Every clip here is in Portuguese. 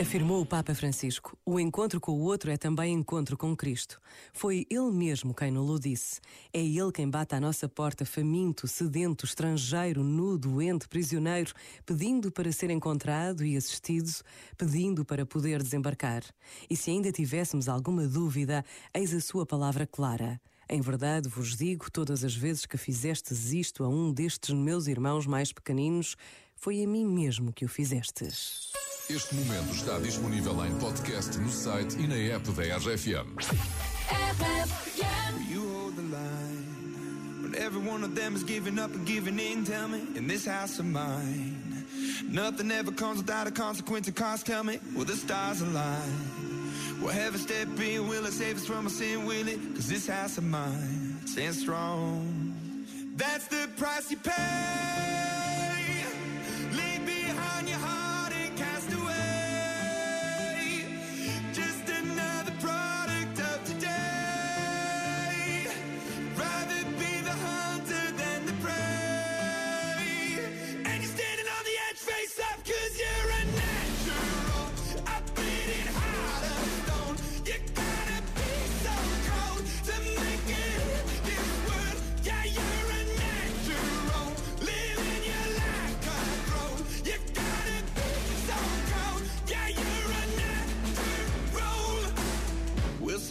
Afirmou o Papa Francisco: o encontro com o outro é também encontro com Cristo. Foi Ele mesmo quem nos disse. É Ele quem bate à nossa porta, faminto, sedento, estrangeiro, nu, doente, prisioneiro, pedindo para ser encontrado e assistido, pedindo para poder desembarcar. E se ainda tivéssemos alguma dúvida, eis a Sua palavra clara. Em verdade vos digo, todas as vezes que fizestes isto a um destes meus irmãos mais pequeninos, foi a mim mesmo que o fizestes. Este momento está disponível em podcast no site e na app da RFM. You hold the line when every one of them is giving up and giving in. Tell me, in this house of mine, nothing ever comes without a consequence. And cost. Tell me, will the stars align? Will heaven step in? Will it save us from our sin? Will it? Cause this house of mine stands strong. That's the price you pay.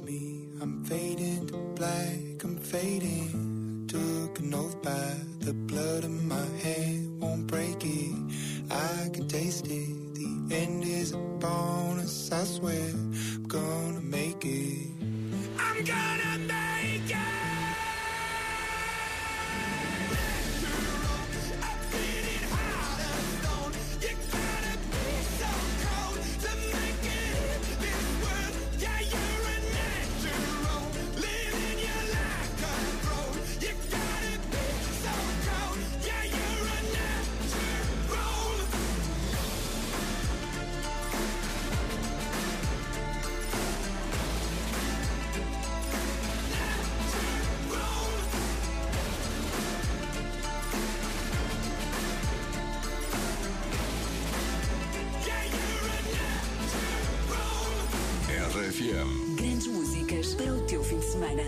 beside me. I'm fading to black, I'm fading. Took an oath by the blood in my hand, won't break it. I can taste it. The end is a bonus, I swear. I'm gonna make it. Grandes músicas para o teu fim de semana.